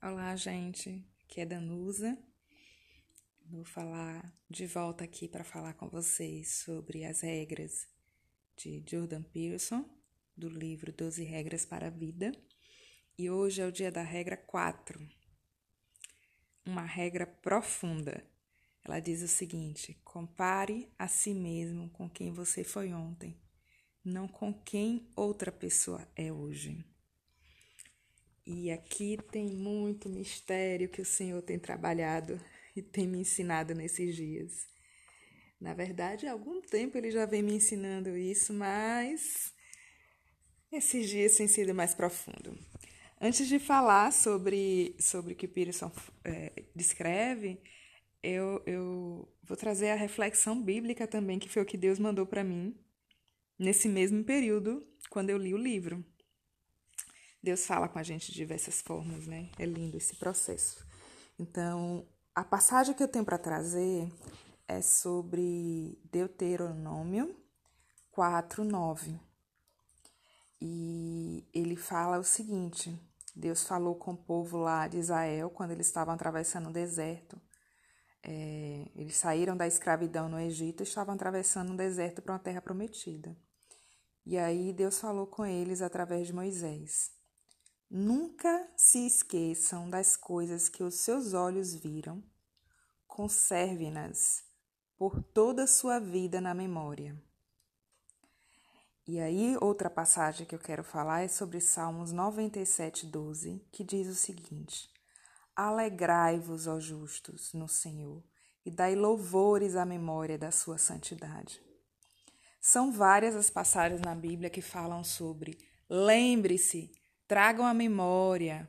Olá, gente. Aqui é Danusa. Vou falar de volta aqui para falar com vocês sobre as regras de Jordan Peterson, do livro 12 Regras para a Vida. E hoje é o dia da regra 4. Uma regra profunda. Ela diz o seguinte: compare a si mesmo com quem você foi ontem, não com quem outra pessoa é hoje. E aqui tem muito mistério que o Senhor tem trabalhado e tem me ensinado nesses dias. Na verdade, há algum tempo ele já vem me ensinando isso, mas esses dias têm sido mais profundo. Antes de falar sobre, sobre o que Peterson é, descreve, eu, eu vou trazer a reflexão bíblica também, que foi o que Deus mandou para mim nesse mesmo período, quando eu li o livro. Deus fala com a gente de diversas formas, né? É lindo esse processo. Então, a passagem que eu tenho para trazer é sobre Deuteronômio 4, 9. E ele fala o seguinte: Deus falou com o povo lá de Israel quando eles estavam atravessando o deserto. É, eles saíram da escravidão no Egito e estavam atravessando o deserto para uma terra prometida. E aí Deus falou com eles através de Moisés. Nunca se esqueçam das coisas que os seus olhos viram, conserve-nas por toda a sua vida na memória. E aí, outra passagem que eu quero falar é sobre Salmos 97, 12, que diz o seguinte: Alegrai-vos, ó justos, no Senhor, e dai louvores à memória da sua santidade. São várias as passagens na Bíblia que falam sobre lembre-se tragam a memória.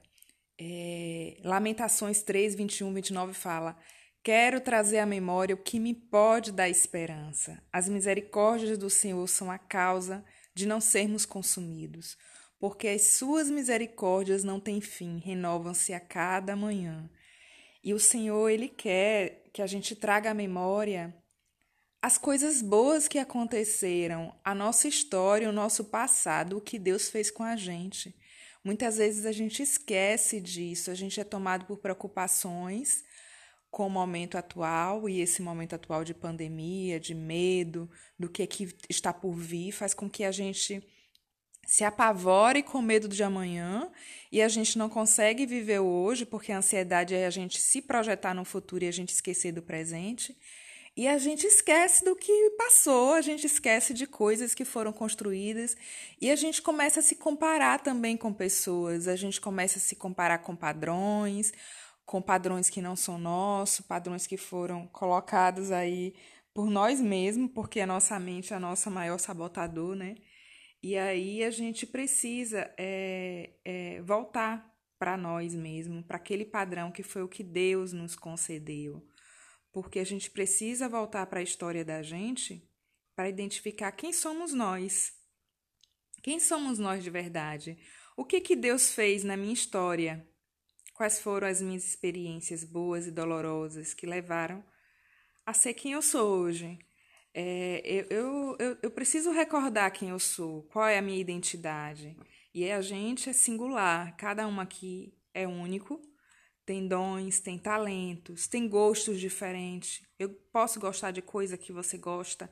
É, Lamentações 3, 21, 29 fala: Quero trazer à memória o que me pode dar esperança. As misericórdias do Senhor são a causa de não sermos consumidos, porque as suas misericórdias não têm fim, renovam-se a cada manhã. E o Senhor, Ele quer que a gente traga à memória as coisas boas que aconteceram, a nossa história, o nosso passado, o que Deus fez com a gente. Muitas vezes a gente esquece disso, a gente é tomado por preocupações com o momento atual e esse momento atual de pandemia, de medo, do que, que está por vir, faz com que a gente se apavore com medo de amanhã e a gente não consegue viver hoje, porque a ansiedade é a gente se projetar no futuro e a gente esquecer do presente. E a gente esquece do que passou, a gente esquece de coisas que foram construídas. E a gente começa a se comparar também com pessoas, a gente começa a se comparar com padrões, com padrões que não são nossos, padrões que foram colocados aí por nós mesmos, porque a nossa mente é a nossa maior sabotador, né? E aí a gente precisa é, é, voltar para nós mesmos, para aquele padrão que foi o que Deus nos concedeu porque a gente precisa voltar para a história da gente para identificar quem somos nós. Quem somos nós de verdade? O que que Deus fez na minha história? Quais foram as minhas experiências boas e dolorosas que levaram a ser quem eu sou hoje? É, eu, eu, eu, preciso recordar quem eu sou, qual é a minha identidade. E a gente é singular, cada um aqui é único tem dons, tem talentos, tem gostos diferentes. Eu posso gostar de coisa que você gosta,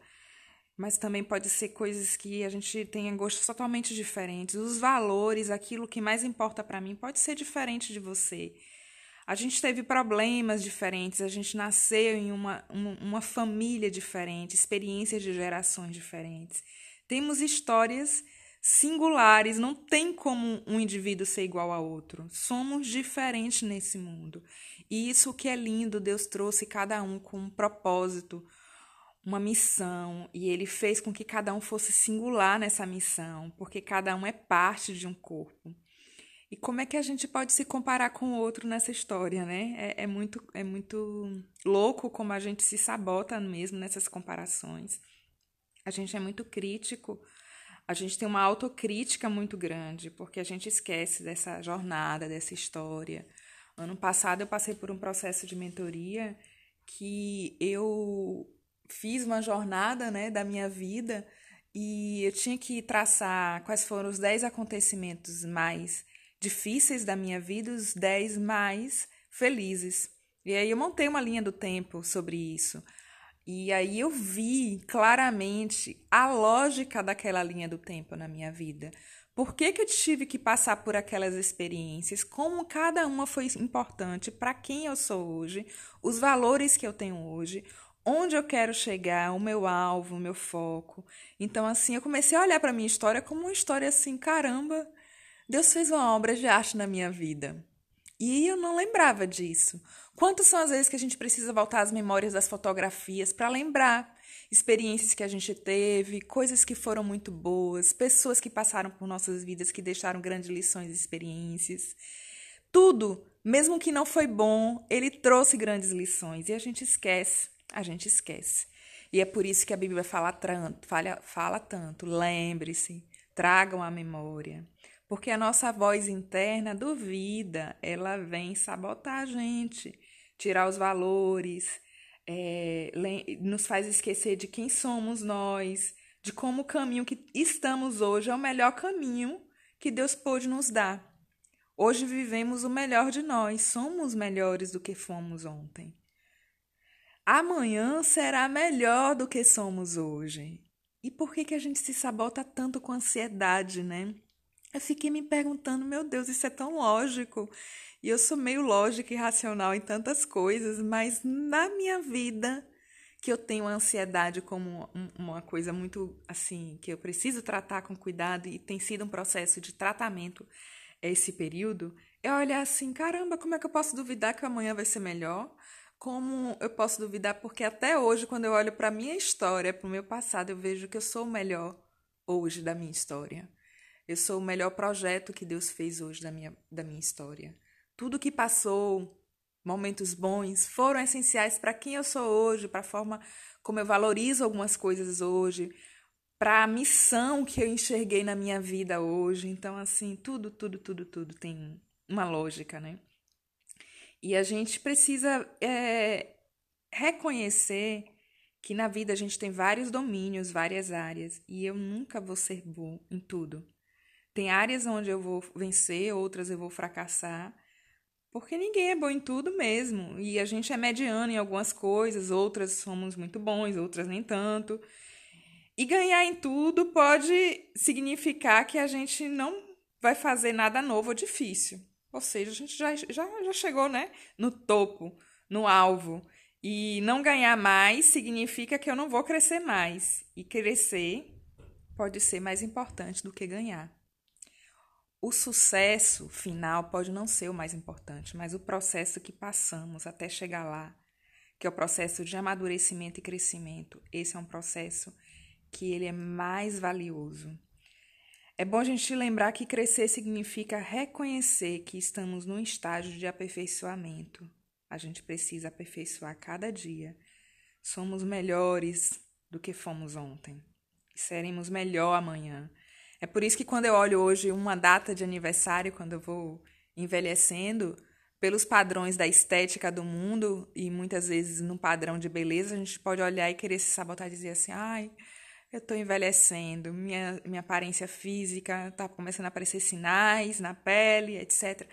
mas também pode ser coisas que a gente tenha gostos totalmente diferentes. Os valores, aquilo que mais importa para mim, pode ser diferente de você. A gente teve problemas diferentes, a gente nasceu em uma, uma, família diferente, experiências de gerações diferentes. Temos histórias singulares, não tem como um indivíduo ser igual a outro. Somos diferentes nesse mundo. E isso que é lindo, Deus trouxe cada um com um propósito, uma missão, e ele fez com que cada um fosse singular nessa missão, porque cada um é parte de um corpo. E como é que a gente pode se comparar com o outro nessa história, né? É, é, muito, é muito louco como a gente se sabota mesmo nessas comparações. A gente é muito crítico a gente tem uma autocrítica muito grande, porque a gente esquece dessa jornada, dessa história. Ano passado eu passei por um processo de mentoria que eu fiz uma jornada né, da minha vida e eu tinha que traçar quais foram os 10 acontecimentos mais difíceis da minha vida, os 10 mais felizes. E aí eu montei uma linha do tempo sobre isso. E aí eu vi claramente a lógica daquela linha do tempo na minha vida. Por que, que eu tive que passar por aquelas experiências? Como cada uma foi importante para quem eu sou hoje, os valores que eu tenho hoje, onde eu quero chegar, o meu alvo, o meu foco. Então, assim, eu comecei a olhar para minha história como uma história assim, caramba, Deus fez uma obra de arte na minha vida. E eu não lembrava disso. Quantas são as vezes que a gente precisa voltar às memórias das fotografias para lembrar experiências que a gente teve, coisas que foram muito boas, pessoas que passaram por nossas vidas que deixaram grandes lições e experiências. Tudo, mesmo que não foi bom, ele trouxe grandes lições e a gente esquece, a gente esquece. E é por isso que a Bíblia fala, fala, fala tanto. Lembre-se, tragam a memória. Porque a nossa voz interna duvida, ela vem sabotar a gente, tirar os valores, é, nos faz esquecer de quem somos nós, de como o caminho que estamos hoje é o melhor caminho que Deus pôde nos dar. Hoje vivemos o melhor de nós, somos melhores do que fomos ontem. Amanhã será melhor do que somos hoje. E por que, que a gente se sabota tanto com ansiedade, né? Eu fiquei me perguntando, meu Deus, isso é tão lógico. E eu sou meio lógica e racional em tantas coisas, mas na minha vida, que eu tenho ansiedade como uma coisa muito assim, que eu preciso tratar com cuidado e tem sido um processo de tratamento esse período, é olhar assim, caramba, como é que eu posso duvidar que amanhã vai ser melhor? Como eu posso duvidar porque até hoje, quando eu olho para minha história, para o meu passado, eu vejo que eu sou o melhor hoje da minha história. Eu sou o melhor projeto que Deus fez hoje da minha, da minha história. Tudo que passou, momentos bons, foram essenciais para quem eu sou hoje, para a forma como eu valorizo algumas coisas hoje, para a missão que eu enxerguei na minha vida hoje. Então, assim, tudo, tudo, tudo, tudo tem uma lógica, né? E a gente precisa é, reconhecer que na vida a gente tem vários domínios, várias áreas, e eu nunca vou ser bom em tudo. Tem áreas onde eu vou vencer, outras eu vou fracassar, porque ninguém é bom em tudo mesmo. E a gente é mediano em algumas coisas, outras somos muito bons, outras nem tanto. E ganhar em tudo pode significar que a gente não vai fazer nada novo ou difícil. Ou seja, a gente já, já, já chegou né, no topo, no alvo. E não ganhar mais significa que eu não vou crescer mais. E crescer pode ser mais importante do que ganhar o sucesso final pode não ser o mais importante, mas o processo que passamos até chegar lá, que é o processo de amadurecimento e crescimento, esse é um processo que ele é mais valioso. É bom a gente lembrar que crescer significa reconhecer que estamos num estágio de aperfeiçoamento. A gente precisa aperfeiçoar cada dia. Somos melhores do que fomos ontem. E seremos melhor amanhã. É por isso que quando eu olho hoje uma data de aniversário, quando eu vou envelhecendo, pelos padrões da estética do mundo e muitas vezes no padrão de beleza, a gente pode olhar e querer se sabotar e dizer assim: ai, eu estou envelhecendo, minha, minha aparência física está começando a aparecer sinais na pele, etc.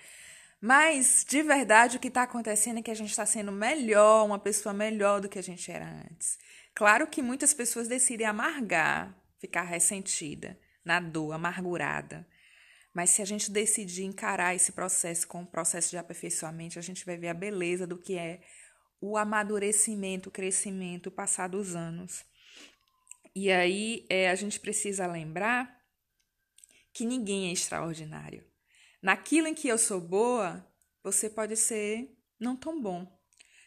Mas, de verdade, o que está acontecendo é que a gente está sendo melhor, uma pessoa melhor do que a gente era antes. Claro que muitas pessoas decidem amargar, ficar ressentida na dor, amargurada. Mas se a gente decidir encarar esse processo como um processo de aperfeiçoamento, a gente vai ver a beleza do que é o amadurecimento, o crescimento, o passar dos anos. E aí é, a gente precisa lembrar que ninguém é extraordinário. Naquilo em que eu sou boa, você pode ser não tão bom.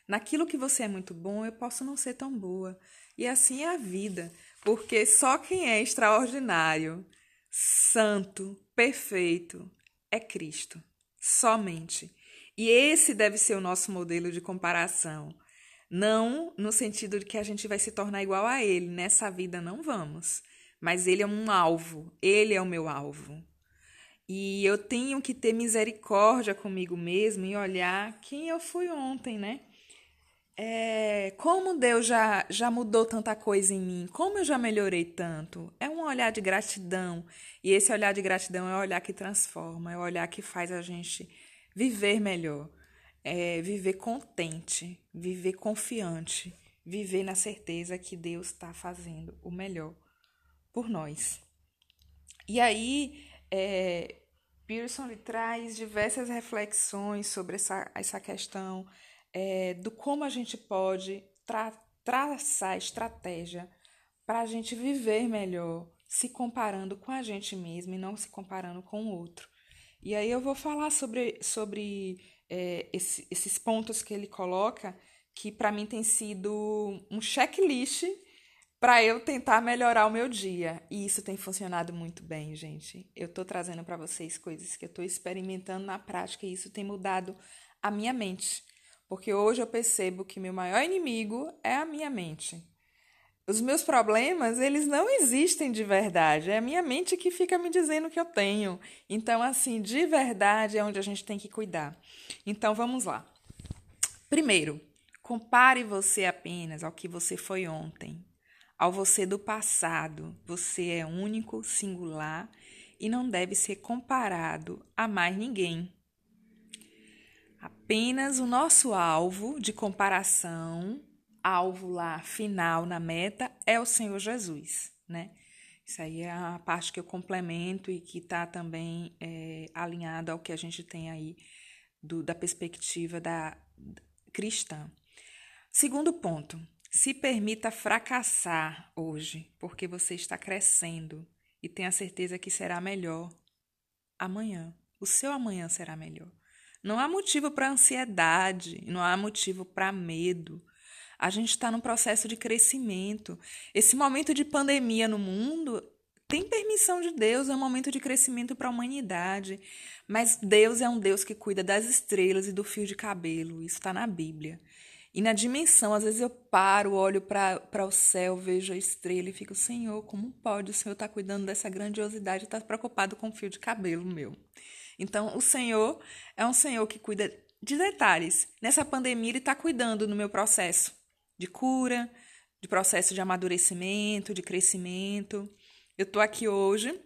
Naquilo que você é muito bom, eu posso não ser tão boa. E assim é a vida. Porque só quem é extraordinário, santo, perfeito é Cristo. Somente. E esse deve ser o nosso modelo de comparação. Não no sentido de que a gente vai se tornar igual a ele. Nessa vida não vamos. Mas ele é um alvo. Ele é o meu alvo. E eu tenho que ter misericórdia comigo mesmo e olhar quem eu fui ontem, né? É, como Deus já, já mudou tanta coisa em mim, como eu já melhorei tanto. É um olhar de gratidão. E esse olhar de gratidão é o olhar que transforma, é o olhar que faz a gente viver melhor, é viver contente, viver confiante, viver na certeza que Deus está fazendo o melhor por nós. E aí, é, Pearson traz diversas reflexões sobre essa, essa questão é, do como a gente pode tra traçar estratégia para a gente viver melhor, se comparando com a gente mesmo e não se comparando com o outro. E aí eu vou falar sobre, sobre é, esse, esses pontos que ele coloca, que para mim tem sido um checklist para eu tentar melhorar o meu dia. E isso tem funcionado muito bem, gente. Eu estou trazendo para vocês coisas que eu estou experimentando na prática e isso tem mudado a minha mente. Porque hoje eu percebo que meu maior inimigo é a minha mente. Os meus problemas, eles não existem de verdade. É a minha mente que fica me dizendo que eu tenho. Então, assim, de verdade é onde a gente tem que cuidar. Então, vamos lá. Primeiro, compare você apenas ao que você foi ontem, ao você do passado. Você é único, singular e não deve ser comparado a mais ninguém. Apenas o nosso alvo de comparação, alvo lá final na meta, é o Senhor Jesus, né? Isso aí é a parte que eu complemento e que está também é, alinhado ao que a gente tem aí do, da perspectiva da, da cristã. Segundo ponto, se permita fracassar hoje, porque você está crescendo e tenha certeza que será melhor amanhã. O seu amanhã será melhor. Não há motivo para ansiedade, não há motivo para medo. A gente está num processo de crescimento. Esse momento de pandemia no mundo tem permissão de Deus, é um momento de crescimento para a humanidade. Mas Deus é um Deus que cuida das estrelas e do fio de cabelo. Isso está na Bíblia. E na dimensão, às vezes eu paro, olho para o céu, vejo a estrela e fico, Senhor, como pode o Senhor estar tá cuidando dessa grandiosidade e estar tá preocupado com o fio de cabelo meu? Então, o Senhor é um Senhor que cuida de detalhes. Nessa pandemia, Ele está cuidando no meu processo de cura, de processo de amadurecimento, de crescimento. Eu estou aqui hoje,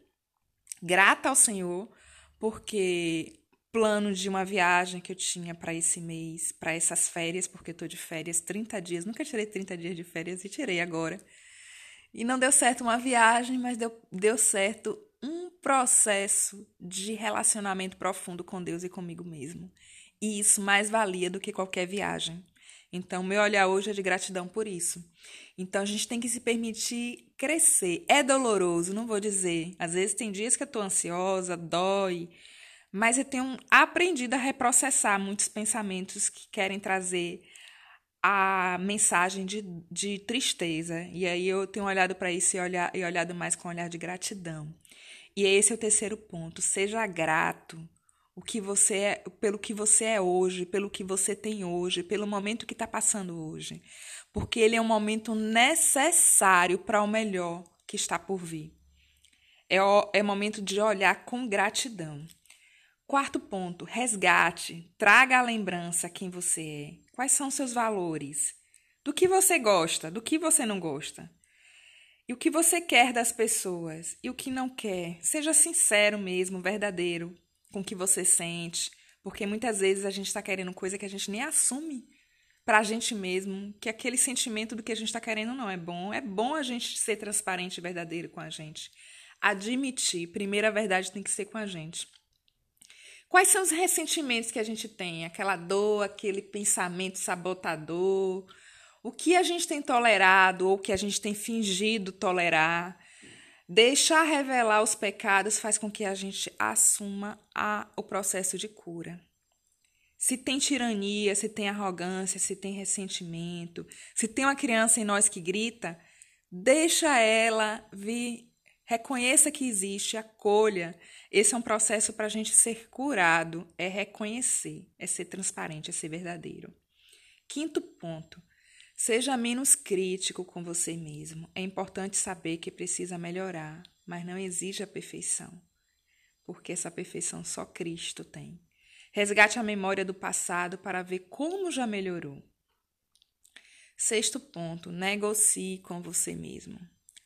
grata ao Senhor, porque plano de uma viagem que eu tinha para esse mês, para essas férias, porque estou de férias 30 dias, nunca tirei 30 dias de férias e tirei agora. E não deu certo uma viagem, mas deu, deu certo um processo de relacionamento profundo com Deus e comigo mesmo. E isso mais valia do que qualquer viagem. Então, meu olhar hoje é de gratidão por isso. Então, a gente tem que se permitir crescer. É doloroso, não vou dizer. Às vezes tem dias que eu estou ansiosa, dói, mas eu tenho aprendido a reprocessar muitos pensamentos que querem trazer a mensagem de, de tristeza. E aí eu tenho olhado para isso e, olhar, e olhado mais com um olhar de gratidão. E esse é o terceiro ponto. Seja grato o que você é, pelo que você é hoje, pelo que você tem hoje, pelo momento que está passando hoje. Porque ele é um momento necessário para o melhor que está por vir. É, é momento de olhar com gratidão. Quarto ponto, resgate. Traga à lembrança quem você é. Quais são seus valores? Do que você gosta, do que você não gosta? E o que você quer das pessoas e o que não quer. Seja sincero mesmo, verdadeiro com o que você sente, porque muitas vezes a gente está querendo coisa que a gente nem assume para a gente mesmo, que aquele sentimento do que a gente está querendo não é bom. É bom a gente ser transparente e verdadeiro com a gente. Admitir, primeira verdade tem que ser com a gente. Quais são os ressentimentos que a gente tem? Aquela dor, aquele pensamento sabotador, o que a gente tem tolerado ou que a gente tem fingido tolerar. Deixar revelar os pecados faz com que a gente assuma a, o processo de cura. Se tem tirania, se tem arrogância, se tem ressentimento, se tem uma criança em nós que grita, deixa ela vir, reconheça que existe, acolha. Esse é um processo para a gente ser curado, é reconhecer, é ser transparente, é ser verdadeiro. Quinto ponto, Seja menos crítico com você mesmo. É importante saber que precisa melhorar, mas não exige a perfeição, porque essa perfeição só Cristo tem. Resgate a memória do passado para ver como já melhorou. Sexto ponto, negocie com você mesmo.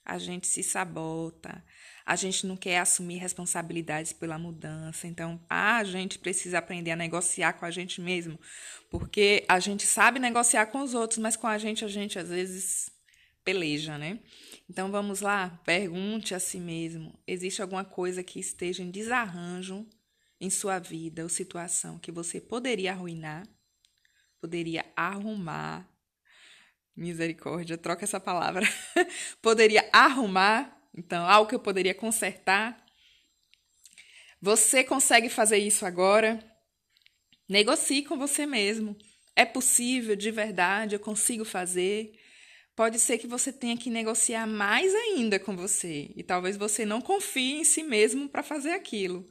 A gente se sabota, a gente não quer assumir responsabilidades pela mudança. Então, a gente precisa aprender a negociar com a gente mesmo, porque a gente sabe negociar com os outros, mas com a gente a gente às vezes peleja, né? Então vamos lá, pergunte a si mesmo: existe alguma coisa que esteja em desarranjo em sua vida ou situação que você poderia arruinar, poderia arrumar? Misericórdia, troca essa palavra. poderia arrumar então, algo que eu poderia consertar. Você consegue fazer isso agora? Negocie com você mesmo. É possível, de verdade, eu consigo fazer. Pode ser que você tenha que negociar mais ainda com você e talvez você não confie em si mesmo para fazer aquilo.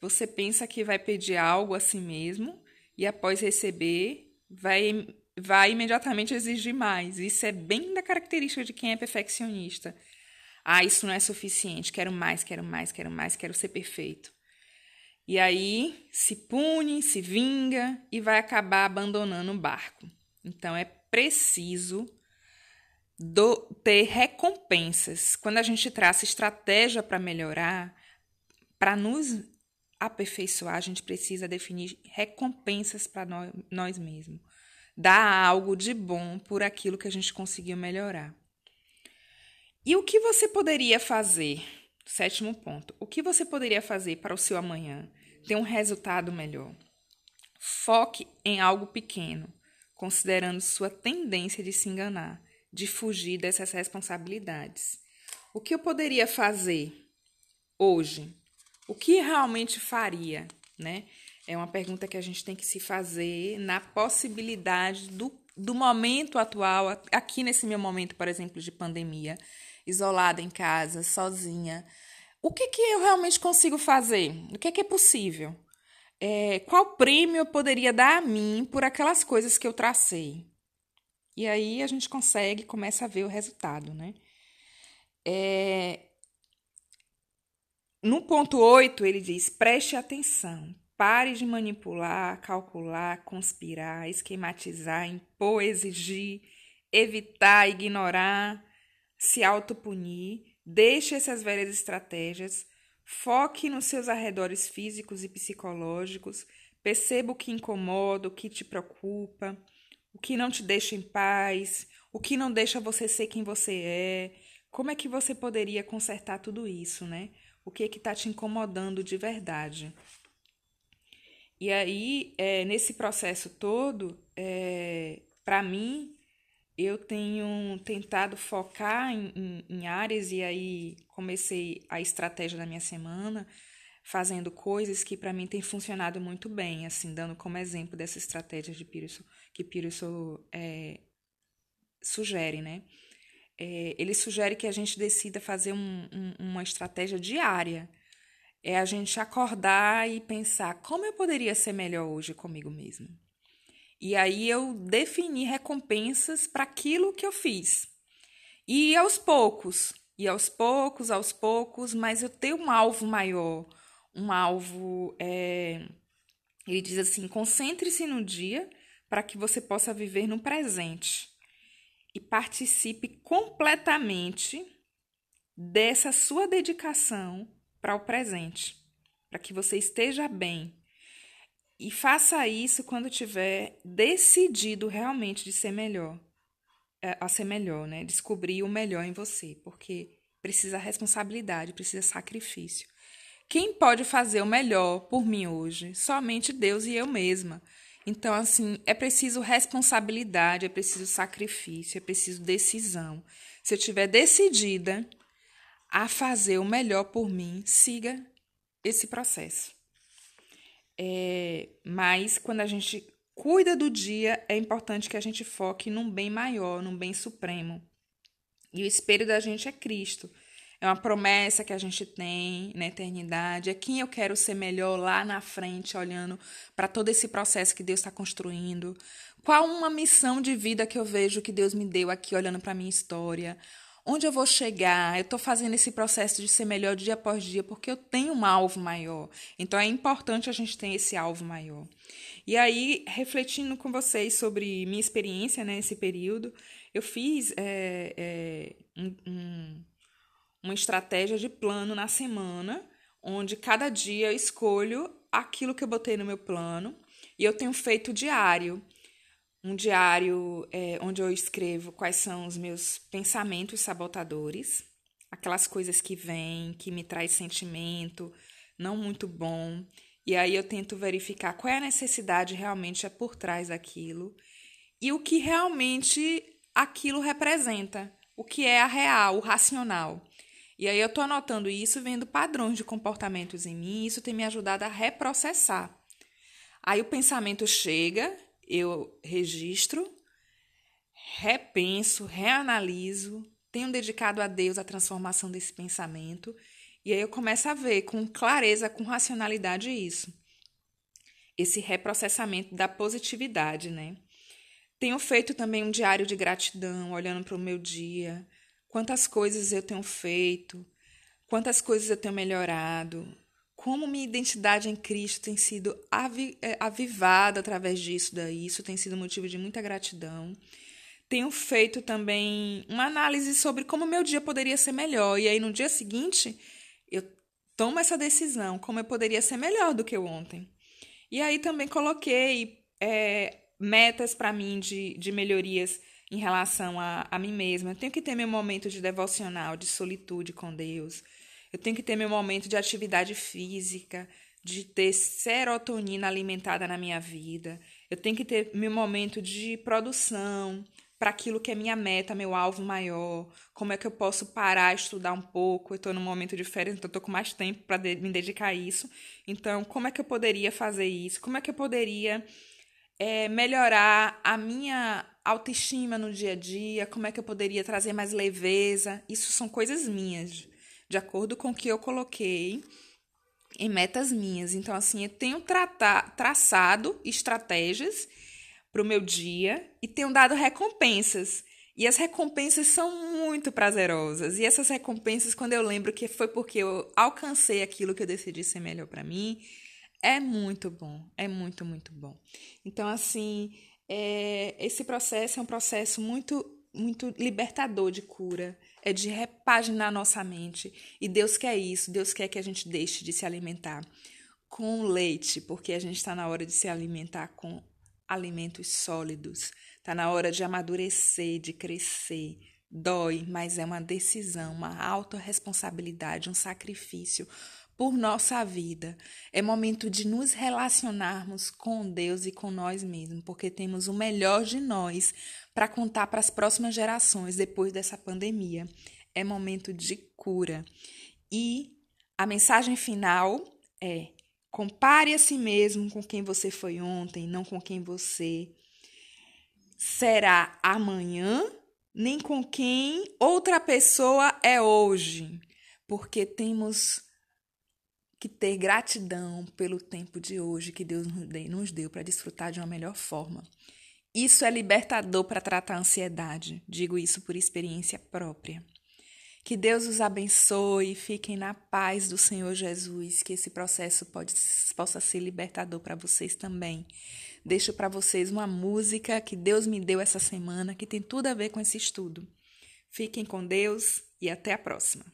Você pensa que vai pedir algo a si mesmo e após receber vai vai imediatamente exigir mais. Isso é bem da característica de quem é perfeccionista. Ah, isso não é suficiente, quero mais, quero mais, quero mais, quero ser perfeito. E aí se pune, se vinga e vai acabar abandonando o barco. Então é preciso do, ter recompensas. Quando a gente traça estratégia para melhorar, para nos aperfeiçoar, a gente precisa definir recompensas para nós, nós mesmos. Dar algo de bom por aquilo que a gente conseguiu melhorar. E o que você poderia fazer? Sétimo ponto. O que você poderia fazer para o seu amanhã ter um resultado melhor? Foque em algo pequeno, considerando sua tendência de se enganar, de fugir dessas responsabilidades. O que eu poderia fazer hoje? O que realmente faria, né? É uma pergunta que a gente tem que se fazer na possibilidade do, do momento atual, aqui nesse meu momento, por exemplo, de pandemia isolada em casa, sozinha. O que, que eu realmente consigo fazer? O que, que é possível? É, qual prêmio eu poderia dar a mim por aquelas coisas que eu tracei? E aí a gente consegue, começa a ver o resultado, né? É, no ponto 8, ele diz: preste atenção, pare de manipular, calcular, conspirar, esquematizar, impor, exigir, evitar, ignorar, se autopunir, deixe essas velhas estratégias, foque nos seus arredores físicos e psicológicos, perceba o que incomoda, o que te preocupa, o que não te deixa em paz, o que não deixa você ser quem você é. Como é que você poderia consertar tudo isso, né? O que é que está te incomodando de verdade? E aí, é, nesse processo todo, é, para mim, eu tenho tentado focar em, em, em, áreas e aí comecei a estratégia da minha semana fazendo coisas que para mim tem funcionado muito bem, assim, dando como exemplo dessa estratégia de Pearson, que Pearson é, sugere, né? É, ele sugere que a gente decida fazer um, um, uma estratégia diária. É a gente acordar e pensar como eu poderia ser melhor hoje comigo mesmo. E aí eu defini recompensas para aquilo que eu fiz. E aos poucos, e aos poucos, aos poucos, mas eu tenho um alvo maior, um alvo. É... Ele diz assim: concentre-se no dia para que você possa viver no presente e participe completamente dessa sua dedicação para o presente, para que você esteja bem, e faça isso quando tiver decidido realmente de ser melhor, é, a ser melhor, né? Descobrir o melhor em você, porque precisa responsabilidade, precisa sacrifício. Quem pode fazer o melhor por mim hoje? Somente Deus e eu mesma. Então, assim, é preciso responsabilidade, é preciso sacrifício, é preciso decisão. Se eu estiver decidida a fazer o melhor por mim, siga esse processo. É, mas quando a gente cuida do dia, é importante que a gente foque num bem maior, num bem supremo. E o espelho da gente é Cristo. É uma promessa que a gente tem na eternidade. É quem eu quero ser melhor lá na frente, olhando para todo esse processo que Deus está construindo. Qual uma missão de vida que eu vejo que Deus me deu aqui, olhando para minha história? Onde eu vou chegar. Eu estou fazendo esse processo de ser melhor dia após dia porque eu tenho um alvo maior. Então é importante a gente ter esse alvo maior. E aí, refletindo com vocês sobre minha experiência nesse né, período, eu fiz é, é, um, um, uma estratégia de plano na semana, onde cada dia eu escolho aquilo que eu botei no meu plano e eu tenho feito diário um diário é, onde eu escrevo quais são os meus pensamentos sabotadores, aquelas coisas que vêm, que me traz sentimento não muito bom, e aí eu tento verificar qual é a necessidade realmente é por trás daquilo e o que realmente aquilo representa, o que é a real, o racional. E aí eu tô anotando isso, vendo padrões de comportamentos em mim, e isso tem me ajudado a reprocessar. Aí o pensamento chega, eu registro, repenso, reanaliso, tenho dedicado a Deus a transformação desse pensamento, e aí eu começo a ver com clareza, com racionalidade isso. Esse reprocessamento da positividade, né? Tenho feito também um diário de gratidão, olhando para o meu dia, quantas coisas eu tenho feito, quantas coisas eu tenho melhorado, como minha identidade em Cristo tem sido é, avivada através disso daí, isso tem sido motivo de muita gratidão. Tenho feito também uma análise sobre como meu dia poderia ser melhor. E aí, no dia seguinte, eu tomo essa decisão, como eu poderia ser melhor do que ontem. E aí também coloquei é, metas para mim de, de melhorias em relação a, a mim mesma. Eu tenho que ter meu momento de devocional, de solitude com Deus. Eu tenho que ter meu momento de atividade física, de ter serotonina alimentada na minha vida. Eu tenho que ter meu momento de produção para aquilo que é minha meta, meu alvo maior. Como é que eu posso parar, estudar um pouco? Eu estou num momento de férias, então estou com mais tempo para de me dedicar a isso. Então, como é que eu poderia fazer isso? Como é que eu poderia é, melhorar a minha autoestima no dia a dia? Como é que eu poderia trazer mais leveza? Isso são coisas minhas de acordo com o que eu coloquei em metas minhas. Então, assim, eu tenho traçado estratégias para o meu dia e tenho dado recompensas. E as recompensas são muito prazerosas. E essas recompensas, quando eu lembro que foi porque eu alcancei aquilo que eu decidi ser melhor para mim, é muito bom. É muito, muito bom. Então, assim, é, esse processo é um processo muito, muito libertador de cura é de repaginar nossa mente. E Deus quer isso, Deus quer que a gente deixe de se alimentar com leite, porque a gente está na hora de se alimentar com alimentos sólidos. Está na hora de amadurecer, de crescer. Dói, mas é uma decisão, uma autorresponsabilidade, um sacrifício por nossa vida. É momento de nos relacionarmos com Deus e com nós mesmos, porque temos o melhor de nós para contar para as próximas gerações depois dessa pandemia. É momento de cura. E a mensagem final é: compare a si mesmo com quem você foi ontem, não com quem você será amanhã, nem com quem outra pessoa é hoje, porque temos que ter gratidão pelo tempo de hoje que Deus nos deu para desfrutar de uma melhor forma. Isso é libertador para tratar a ansiedade, digo isso por experiência própria. Que Deus os abençoe e fiquem na paz do Senhor Jesus, que esse processo pode, possa ser libertador para vocês também. Deixo para vocês uma música que Deus me deu essa semana que tem tudo a ver com esse estudo. Fiquem com Deus e até a próxima.